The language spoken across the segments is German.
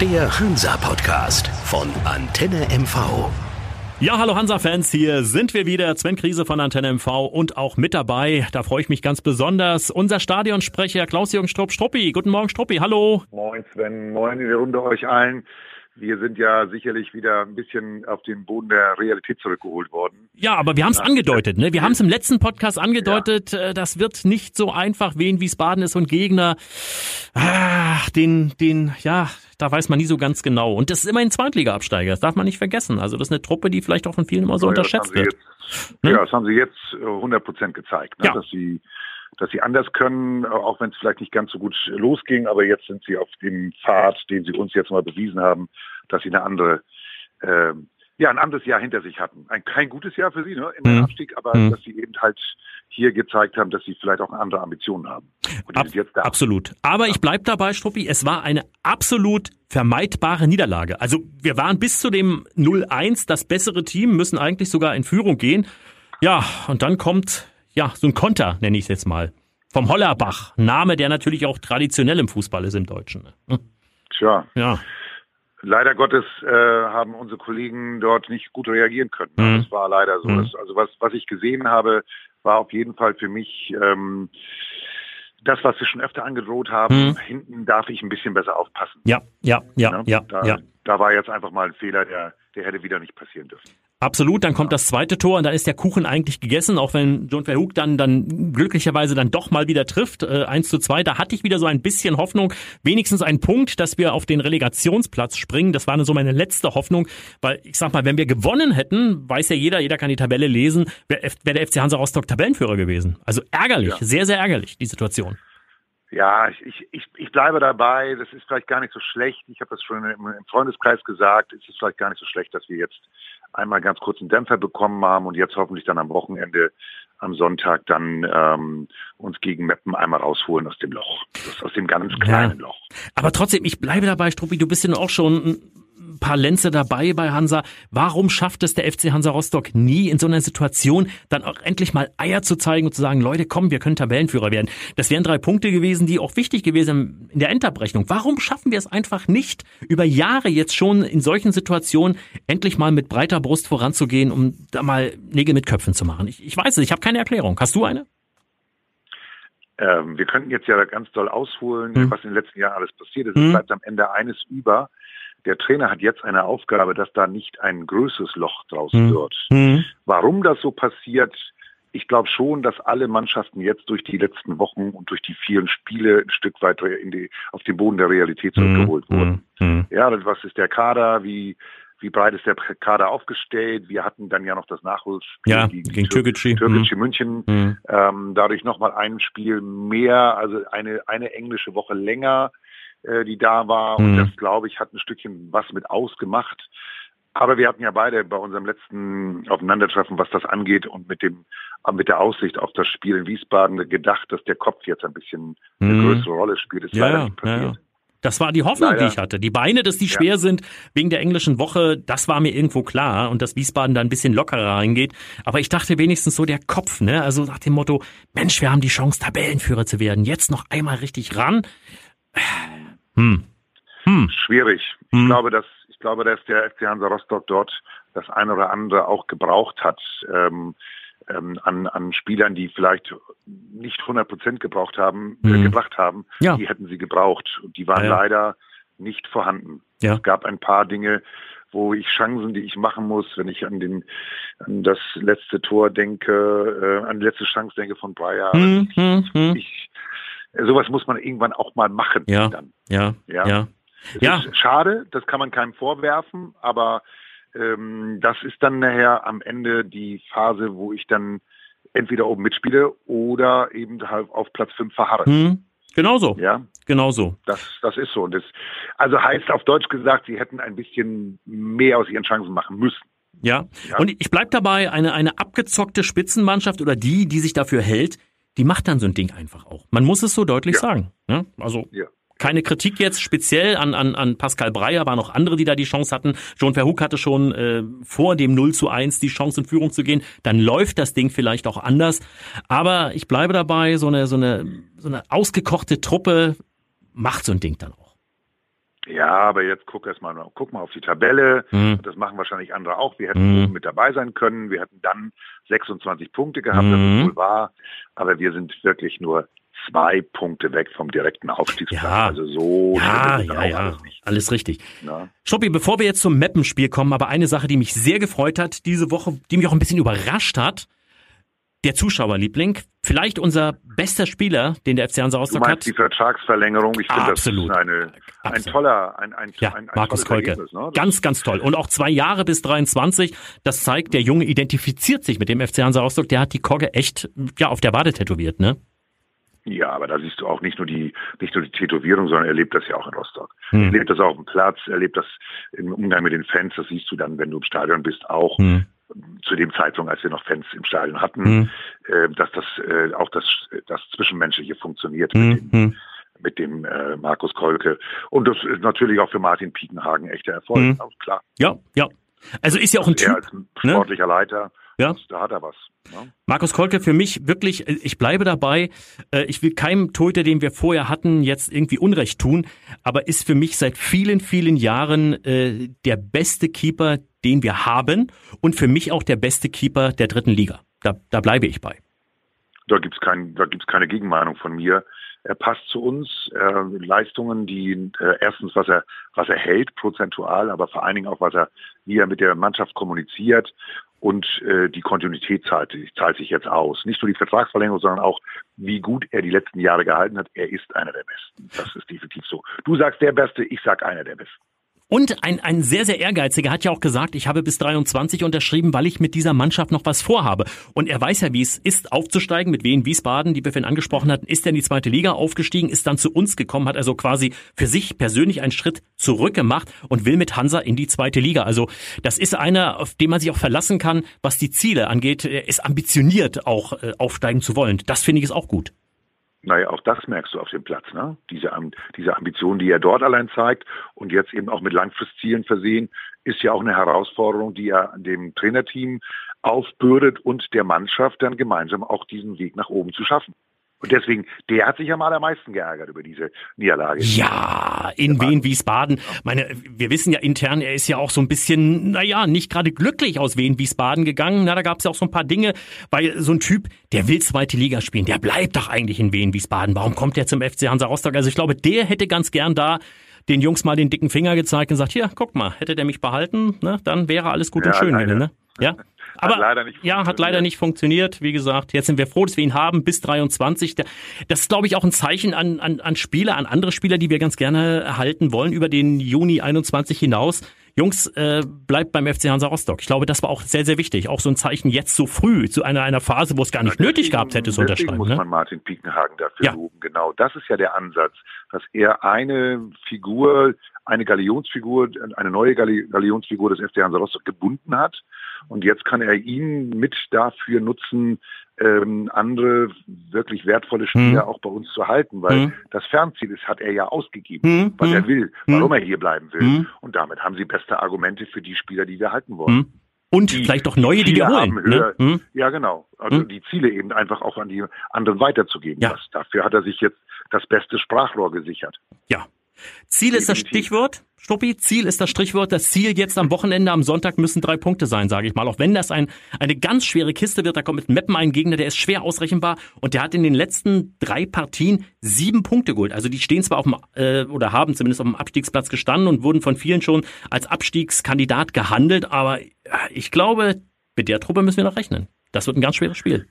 Der Hansa-Podcast von Antenne MV. Ja, hallo Hansa-Fans, hier sind wir wieder. Sven Krise von Antenne MV und auch mit dabei. Da freue ich mich ganz besonders. Unser Stadionsprecher Klaus-Jürgen Strupp. Struppi, guten Morgen Struppi, hallo. Moin Sven, moin in die Runde euch allen. Wir sind ja sicherlich wieder ein bisschen auf den Boden der Realität zurückgeholt worden. Ja, aber wir haben es angedeutet, ne? Wir haben es im letzten Podcast angedeutet, ja. Äh, das wird nicht so einfach. Wien Wiesbaden ist ein Gegner. Ach, den, den, ja, da weiß man nie so ganz genau. Und das ist immer ein Zweitliga-Absteiger, das darf man nicht vergessen. Also das ist eine Truppe, die vielleicht auch von vielen immer so ja, unterschätzt wird. Jetzt, ne? Ja, das haben sie jetzt 100 äh, Prozent gezeigt, ne? ja. dass sie dass sie anders können, auch wenn es vielleicht nicht ganz so gut losging, aber jetzt sind sie auf dem Pfad, den sie uns jetzt mal bewiesen haben, dass sie eine andere äh, ja, ein anderes Jahr hinter sich hatten. Ein, kein gutes Jahr für sie ne, im mhm. Abstieg, aber mhm. dass sie eben halt hier gezeigt haben, dass sie vielleicht auch andere Ambitionen haben. Ab, absolut. Aber ich bleib dabei, Struppi, es war eine absolut vermeidbare Niederlage. Also wir waren bis zu dem 0-1 das bessere Team, müssen eigentlich sogar in Führung gehen. Ja, und dann kommt, ja, so ein Konter, nenne ich es jetzt mal. Vom Hollerbach. Name, der natürlich auch traditionell im Fußball ist im Deutschen. Hm. Tja. Ja. Leider Gottes äh, haben unsere Kollegen dort nicht gut reagieren können. Mhm. Das war leider so. Mhm. also was, was ich gesehen habe, war auf jeden Fall für mich ähm, das, was wir schon öfter angedroht haben. Mhm. Hinten darf ich ein bisschen besser aufpassen. Ja, ja, ja, ja. ja, da, ja. da war jetzt einfach mal ein Fehler, der, der hätte wieder nicht passieren dürfen. Absolut, dann kommt das zweite Tor und dann ist der Kuchen eigentlich gegessen, auch wenn John Verhoek dann, dann glücklicherweise dann doch mal wieder trifft. Äh, 1 zu 2, da hatte ich wieder so ein bisschen Hoffnung, wenigstens ein Punkt, dass wir auf den Relegationsplatz springen. Das war so meine letzte Hoffnung, weil ich sag mal, wenn wir gewonnen hätten, weiß ja jeder, jeder kann die Tabelle lesen, wäre wär der FC Hansa Rostock Tabellenführer gewesen. Also ärgerlich, ja. sehr, sehr ärgerlich, die Situation. Ja, ich, ich, ich bleibe dabei. Das ist vielleicht gar nicht so schlecht. Ich habe das schon im, im Freundeskreis gesagt. Es ist vielleicht gar nicht so schlecht, dass wir jetzt einmal ganz kurz einen Dämpfer bekommen haben und jetzt hoffentlich dann am Wochenende am Sonntag dann ähm, uns gegen Meppen einmal rausholen aus dem Loch, aus dem ganz kleinen ja. Loch. Aber trotzdem, ich bleibe dabei, Struppi, du bist ja auch schon paar Lenze dabei bei Hansa. Warum schafft es der FC Hansa Rostock nie in so einer Situation dann auch endlich mal Eier zu zeigen und zu sagen, Leute, komm, wir können Tabellenführer werden. Das wären drei Punkte gewesen, die auch wichtig gewesen in der Endabrechnung. Warum schaffen wir es einfach nicht, über Jahre jetzt schon in solchen Situationen endlich mal mit breiter Brust voranzugehen, um da mal Nägel mit Köpfen zu machen? Ich, ich weiß es, ich habe keine Erklärung. Hast du eine? Ähm, wir könnten jetzt ja ganz doll ausholen, hm. was in den letzten Jahren alles passiert ist. Hm. Es bleibt am Ende eines über der Trainer hat jetzt eine Aufgabe, dass da nicht ein größeres Loch draus mhm. wird. Mhm. Warum das so passiert, ich glaube schon, dass alle Mannschaften jetzt durch die letzten Wochen und durch die vielen Spiele ein Stück weit die, auf den Boden der Realität mhm. zurückgeholt mhm. wurden. Mhm. Ja, was ist der Kader? Wie, wie breit ist der Kader aufgestellt? Wir hatten dann ja noch das Nachholspiel ja, gegen, gegen Türkgücü Türkgücü mhm. München. Mhm. Ähm, dadurch nochmal ein Spiel mehr, also eine, eine englische Woche länger äh, die da war. Mhm. Und das, glaube ich, hat ein Stückchen was mit ausgemacht. Aber wir hatten ja beide bei unserem letzten Aufeinandertreffen, was das angeht und mit dem, mit der Aussicht auf das Spiel in Wiesbaden gedacht, dass der Kopf jetzt ein bisschen eine mhm. größere Rolle spielt. Das ist ja, leider nicht passiert. Ja. Das war die Hoffnung, Leider. die ich hatte. Die Beine, dass die ja. schwer sind wegen der englischen Woche, das war mir irgendwo klar und dass Wiesbaden da ein bisschen lockerer reingeht. Aber ich dachte wenigstens so der Kopf, ne? Also nach dem Motto, Mensch, wir haben die Chance, Tabellenführer zu werden. Jetzt noch einmal richtig ran. Hm. Hm. Schwierig. Hm. Ich glaube, dass ich glaube, dass der FC Hansa Rostock dort das eine oder andere auch gebraucht hat ähm, ähm, an, an Spielern, die vielleicht nicht 100 Prozent gebraucht haben, äh, hm. gebracht haben. Ja. Die hätten sie gebraucht und die waren ja, ja. leider nicht vorhanden. Ja. Es gab ein paar Dinge, wo ich Chancen, die ich machen muss, wenn ich an den an das letzte Tor denke, äh, an die letzte Chance denke von Breyer. Hm, ich, hm, ich, sowas muss man irgendwann auch mal machen. Ja, dann. ja, ja. ja. ja. schade, das kann man keinem vorwerfen, aber ähm, das ist dann nachher am Ende die Phase, wo ich dann entweder oben mitspiele oder eben halt auf Platz 5 verharre. Hm. Genauso. Ja. Genauso. Das, das ist so. Und das, also heißt auf Deutsch gesagt, sie hätten ein bisschen mehr aus ihren Chancen machen müssen. Ja. ja. Und ich bleib dabei, eine, eine abgezockte Spitzenmannschaft oder die, die sich dafür hält, die macht dann so ein Ding einfach auch. Man muss es so deutlich ja. sagen. Ne? Also ja. keine Kritik jetzt speziell an, an, an Pascal Breyer, waren noch andere, die da die Chance hatten. John Verhoek hatte schon äh, vor dem 0 zu 1 die Chance in Führung zu gehen. Dann läuft das Ding vielleicht auch anders. Aber ich bleibe dabei, so eine, so eine, so eine ausgekochte Truppe macht so ein Ding dann auch. Ja, aber jetzt guck erst mal, guck mal auf die Tabelle. Mhm. Das machen wahrscheinlich andere auch. Wir hätten mhm. mit dabei sein können. Wir hätten dann 26 Punkte gehabt, mhm. das ist wohl wahr. Aber wir sind wirklich nur zwei Punkte weg vom direkten Aufstiegsplatz. Ja, also so ja, ja, ja. Alles, alles, richtig. Ja. Stoppi, bevor wir jetzt zum Mappenspiel kommen, aber eine Sache, die mich sehr gefreut hat diese Woche, die mich auch ein bisschen überrascht hat, der Zuschauerliebling, vielleicht unser bester Spieler, den der FC Hansa Rostock hat. die Vertragsverlängerung, ich finde das ist eine, ein toller, ein, ein, ja, ein, ein Markus Kolke. Ne? Ganz, ganz toll. Und auch zwei Jahre bis 23, das zeigt, der Junge identifiziert sich mit dem FC Hansa Rostock, der hat die Kogge echt ja auf der Wade tätowiert, ne? Ja, aber da siehst du auch nicht nur die nicht nur die Tätowierung, sondern er lebt das ja auch in Rostock. Hm. Er lebt das auch auf dem Platz, er lebt das im Umgang mit den Fans, das siehst du dann, wenn du im Stadion bist, auch. Hm zu dem Zeitpunkt, als wir noch Fans im Stadion hatten, mhm. äh, dass das äh, auch das, das Zwischenmenschliche funktioniert mhm. mit dem, äh, Markus Kolke. Und das ist natürlich auch für Martin Piekenhagen echter Erfolg, mhm. klar. Ja, ja. Also ist ja auch ein also Typ. Als ne? sportlicher ne? Leiter ja. Da hat er was. Ja. Markus Kolke für mich wirklich, äh, ich bleibe dabei. Ich will keinem Torhüter, den wir vorher hatten, jetzt irgendwie Unrecht tun, aber ist für mich seit vielen, vielen Jahren äh, der beste Keeper, den wir haben und für mich auch der beste Keeper der dritten Liga. Da, da bleibe ich bei. Da gibt's kein, da gibt's keine Gegenmeinung von mir. Er passt zu uns. Äh, Leistungen, die äh, erstens, was er, was er hält, prozentual, aber vor allen Dingen auch, was er, wie er mit der Mannschaft kommuniziert und äh, die Kontinuität zahlt, zahlt sich jetzt aus. Nicht nur die Vertragsverlängerung, sondern auch, wie gut er die letzten Jahre gehalten hat. Er ist einer der Besten. Das ist definitiv so. Du sagst der Beste, ich sag einer der Besten. Und ein, ein sehr, sehr ehrgeiziger hat ja auch gesagt, ich habe bis 23 unterschrieben, weil ich mit dieser Mannschaft noch was vorhabe. Und er weiß ja, wie es ist, aufzusteigen mit Wien Wiesbaden, die wir vorhin angesprochen hatten, ist er in die zweite Liga aufgestiegen, ist dann zu uns gekommen, hat also quasi für sich persönlich einen Schritt zurückgemacht und will mit Hansa in die zweite Liga. Also das ist einer, auf den man sich auch verlassen kann, was die Ziele angeht. Er ist ambitioniert, auch äh, aufsteigen zu wollen. Das finde ich ist auch gut. Naja, auch das merkst du auf dem Platz, ne? Diese, diese Ambition, die er dort allein zeigt und jetzt eben auch mit Langfristzielen versehen, ist ja auch eine Herausforderung, die er dem Trainerteam aufbürdet und der Mannschaft dann gemeinsam auch diesen Weg nach oben zu schaffen. Und deswegen, der hat sich ja mal am meisten geärgert über diese Niederlage. Ja, in Wien, Wiesbaden. Meine, wir wissen ja intern, er ist ja auch so ein bisschen, naja, nicht gerade glücklich aus Wien, Wiesbaden gegangen. Na, da gab es ja auch so ein paar Dinge, weil so ein Typ, der will zweite Liga spielen, der bleibt doch eigentlich in Wien, Wiesbaden. Warum kommt der zum FC Hansa Rostock? Also ich glaube, der hätte ganz gern da den Jungs mal den dicken Finger gezeigt und gesagt, hier, guck mal, hätte der mich behalten, ne, dann wäre alles gut ja, und schön. Ne? Ja, aber hat leider nicht ja, hat leider nicht funktioniert. Wie gesagt, jetzt sind wir froh, dass wir ihn haben bis 23. Das ist, glaube ich, auch ein Zeichen an, an, an Spieler, an andere Spieler, die wir ganz gerne erhalten wollen über den Juni 21 hinaus. Jungs, äh, bleibt beim FC Hansa Rostock. Ich glaube, das war auch sehr, sehr wichtig. Auch so ein Zeichen jetzt so früh, zu einer, einer Phase, wo es gar nicht ja, nötig gehabt hätte, zu unterschreiben. muss ne? man Martin Piekenhagen dafür ja. loben. Genau, das ist ja der Ansatz, dass er eine Figur, eine Galionsfigur, eine neue Galionsfigur des FC Hansa Rostock gebunden hat und jetzt kann er ihn mit dafür nutzen, ähm, andere wirklich wertvolle Spieler hm. auch bei uns zu halten, weil hm. das Fernziel ist, hat er ja ausgegeben, hm. was er hm. will, warum hm. er hier bleiben will. Hm. Und damit haben sie beste Argumente für die Spieler, die wir halten wollen. Und die, vielleicht auch neue, die wir holen. Ne? Ja, genau. Also die Ziele eben einfach auch an die anderen weiterzugeben. Ja. Das, dafür hat er sich jetzt das beste Sprachrohr gesichert. Ja, Ziel ist das Stichwort. Stuppi, Ziel ist das Strichwort. Das Ziel jetzt am Wochenende, am Sonntag müssen drei Punkte sein, sage ich mal. Auch wenn das ein, eine ganz schwere Kiste wird, da kommt mit Meppen ein Gegner, der ist schwer ausrechenbar und der hat in den letzten drei Partien sieben Punkte geholt. Also die stehen zwar auf dem, äh, oder haben zumindest auf dem Abstiegsplatz gestanden und wurden von vielen schon als Abstiegskandidat gehandelt, aber ich glaube, mit der Truppe müssen wir noch rechnen. Das wird ein ganz schweres Spiel.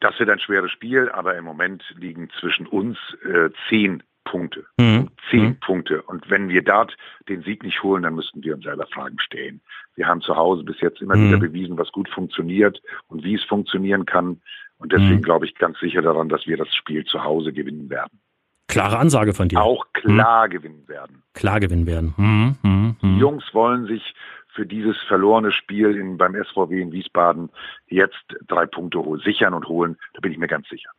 Das wird ein schweres Spiel, aber im Moment liegen zwischen uns äh, zehn Punkte. Mhm. Zehn mhm. Punkte. Und wenn wir dort den Sieg nicht holen, dann müssten wir uns selber Fragen stellen. Wir haben zu Hause bis jetzt immer mhm. wieder bewiesen, was gut funktioniert und wie es funktionieren kann. Und deswegen mhm. glaube ich ganz sicher daran, dass wir das Spiel zu Hause gewinnen werden. Klare Ansage von dir. Auch klar mhm. gewinnen werden. Klar gewinnen werden. Die Jungs wollen sich für dieses verlorene Spiel in, beim SVW in Wiesbaden jetzt drei Punkte sichern und holen. Da bin ich mir ganz sicher.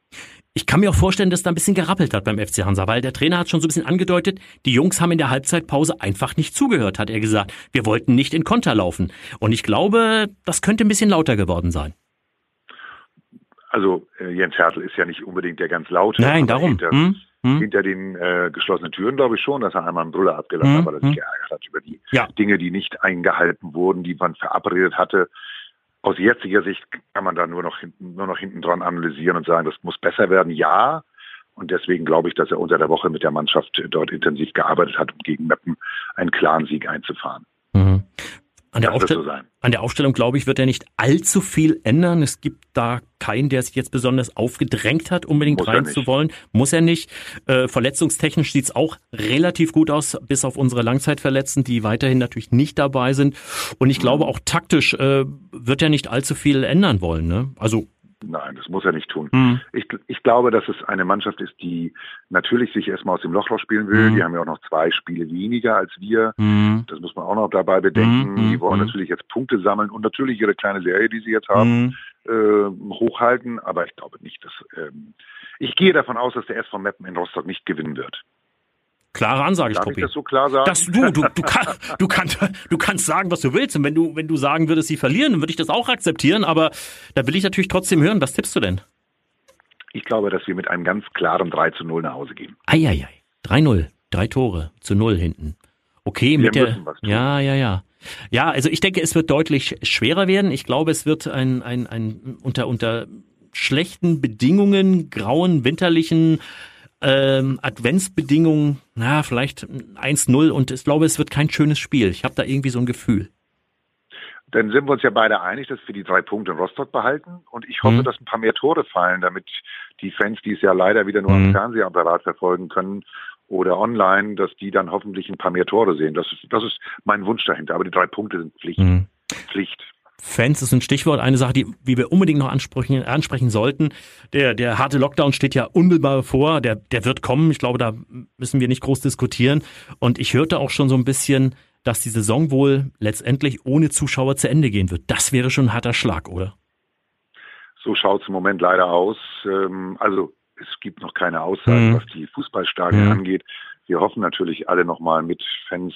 Ich kann mir auch vorstellen, dass da ein bisschen gerappelt hat beim FC Hansa, weil der Trainer hat schon so ein bisschen angedeutet, die Jungs haben in der Halbzeitpause einfach nicht zugehört, hat er gesagt. Wir wollten nicht in Konter laufen. Und ich glaube, das könnte ein bisschen lauter geworden sein. Also äh, Jens Hertel ist ja nicht unbedingt der ganz laute. Nein, darum. Hinter, hm? hm. hinter den äh, geschlossenen Türen, glaube ich schon, dass er einmal einen Brüller abgelassen hm. hat, weil er sich hm. geärgert hat über die ja. Dinge, die nicht eingehalten wurden, die man verabredet hatte. Aus jetziger Sicht kann man da nur noch hinten, nur noch hinten dran analysieren und sagen, das muss besser werden. Ja, und deswegen glaube ich, dass er unter der Woche mit der Mannschaft dort intensiv gearbeitet hat, um gegen Meppen einen klaren Sieg einzufahren. Mhm. An der, Aufstell so an der Aufstellung, glaube ich, wird er nicht allzu viel ändern. Es gibt da keinen, der sich jetzt besonders aufgedrängt hat, unbedingt Muss rein zu wollen. Muss er nicht. Äh, verletzungstechnisch sieht's auch relativ gut aus, bis auf unsere Langzeitverletzten, die weiterhin natürlich nicht dabei sind. Und ich mhm. glaube, auch taktisch äh, wird er nicht allzu viel ändern wollen. Ne? Also Nein, das muss er nicht tun. Mhm. Ich, ich glaube, dass es eine Mannschaft ist, die natürlich sich erstmal aus dem Loch rausspielen will. Mhm. Die haben ja auch noch zwei Spiele weniger als wir. Mhm. Das muss man auch noch dabei bedenken. Mhm. Die wollen mhm. natürlich jetzt Punkte sammeln und natürlich ihre kleine Serie, die sie jetzt haben, äh, hochhalten. Aber ich glaube nicht, dass ähm, ich gehe davon aus, dass der SV Meppen in Rostock nicht gewinnen wird. Klare Ansage, Darf Struppi. Ich das so klar sagen? Das, du, du, du, kann, du, kannst, du kannst sagen, was du willst. Und wenn du, wenn du sagen würdest, sie verlieren, dann würde ich das auch akzeptieren. Aber da will ich natürlich trotzdem hören. Was tippst du denn? Ich glaube, dass wir mit einem ganz klaren 3 zu 0 nach Hause gehen. Eieiei. 3-0. Drei Tore zu 0 hinten. Okay, wir mit der. Ja, ja, ja. Ja, also ich denke, es wird deutlich schwerer werden. Ich glaube, es wird ein, ein, ein unter, unter schlechten Bedingungen, grauen, winterlichen ähm, Adventsbedingungen, na, vielleicht 1-0 und ich glaube, es wird kein schönes Spiel. Ich habe da irgendwie so ein Gefühl. Dann sind wir uns ja beide einig, dass wir die drei Punkte in Rostock behalten und ich hoffe, mhm. dass ein paar mehr Tore fallen, damit die Fans, die es ja leider wieder nur mhm. am Fernsehapparat verfolgen können oder online, dass die dann hoffentlich ein paar mehr Tore sehen. Das ist, das ist mein Wunsch dahinter. Aber die drei Punkte sind Pflicht. Mhm. Pflicht. Fans ist ein Stichwort. Eine Sache, die, wie wir unbedingt noch ansprechen, ansprechen sollten. Der, der harte Lockdown steht ja unmittelbar vor. Der, der wird kommen. Ich glaube, da müssen wir nicht groß diskutieren. Und ich hörte auch schon so ein bisschen, dass die Saison wohl letztendlich ohne Zuschauer zu Ende gehen wird. Das wäre schon ein harter Schlag, oder? So schaut es im Moment leider aus. Ähm, also es gibt noch keine Aussagen, mhm. was die Fußballstadien mhm. angeht. Wir hoffen natürlich alle nochmal mit Fans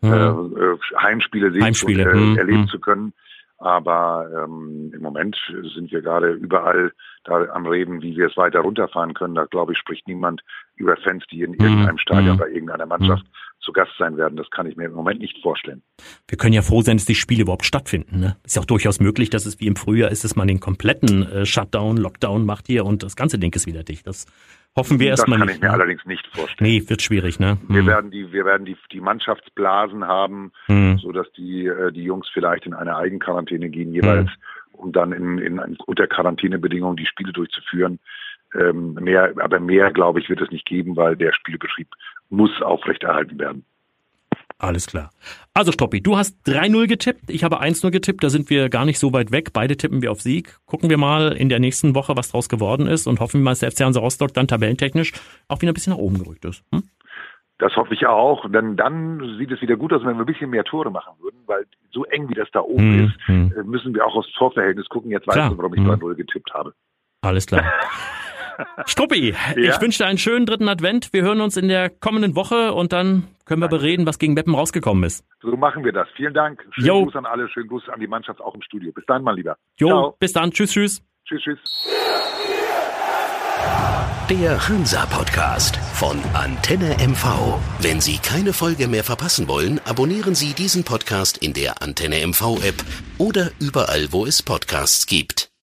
mhm. äh, Heimspiele sehen Heimspiele. Und, äh, mhm. erleben mhm. zu können. Aber ähm, im Moment sind wir gerade überall da am Reden, wie wir es weiter runterfahren können. Da glaube ich, spricht niemand über Fans, die in irgendeinem mhm. Stadion mhm. bei irgendeiner Mannschaft mhm. zu Gast sein werden. Das kann ich mir im Moment nicht vorstellen. Wir können ja froh sein, dass die Spiele überhaupt stattfinden. Ne? Ist ja auch durchaus möglich, dass es wie im Frühjahr ist, dass man den kompletten äh, Shutdown, Lockdown macht hier und das ganze Ding ist wieder dicht. Das Hoffen wir erstmal nicht. Das kann ich mir ne? allerdings nicht vorstellen. Nee, wird schwierig, ne? Hm. Wir werden die, wir werden die, die Mannschaftsblasen haben, hm. so dass die, äh, die Jungs vielleicht in eine Eigenquarantäne gehen jeweils, hm. um dann in, in, unter Quarantänebedingungen die Spiele durchzuführen. Ähm, mehr, aber mehr, glaube ich, wird es nicht geben, weil der Spielbetrieb muss aufrechterhalten werden. Alles klar. Also Stoppi, du hast 3-0 getippt, ich habe 1-0 getippt, da sind wir gar nicht so weit weg. Beide tippen wir auf Sieg. Gucken wir mal in der nächsten Woche, was draus geworden ist und hoffen wir mal, dass der FC Hansa Rostock dann tabellentechnisch auch wieder ein bisschen nach oben gerückt ist. Hm? Das hoffe ich auch, denn dann sieht es wieder gut aus, wenn wir ein bisschen mehr Tore machen würden, weil so eng wie das da oben hm, ist, hm. Äh, müssen wir auch aufs Torverhältnis gucken. Jetzt weißt du, warum ich 3-0 hm. getippt habe. Alles klar. Struppi, ja? ich wünsche dir einen schönen dritten Advent. Wir hören uns in der kommenden Woche und dann können wir bereden, was gegen Meppen rausgekommen ist. So machen wir das. Vielen Dank. Schönen jo. Gruß an alle, schönen Gruß an die Mannschaft auch im Studio. Bis dann, mal lieber. Jo, Ciao. bis dann. Tschüss, tschüss. Tschüss, tschüss. Der Hansa-Podcast von Antenne MV. Wenn Sie keine Folge mehr verpassen wollen, abonnieren Sie diesen Podcast in der Antenne MV-App oder überall, wo es Podcasts gibt.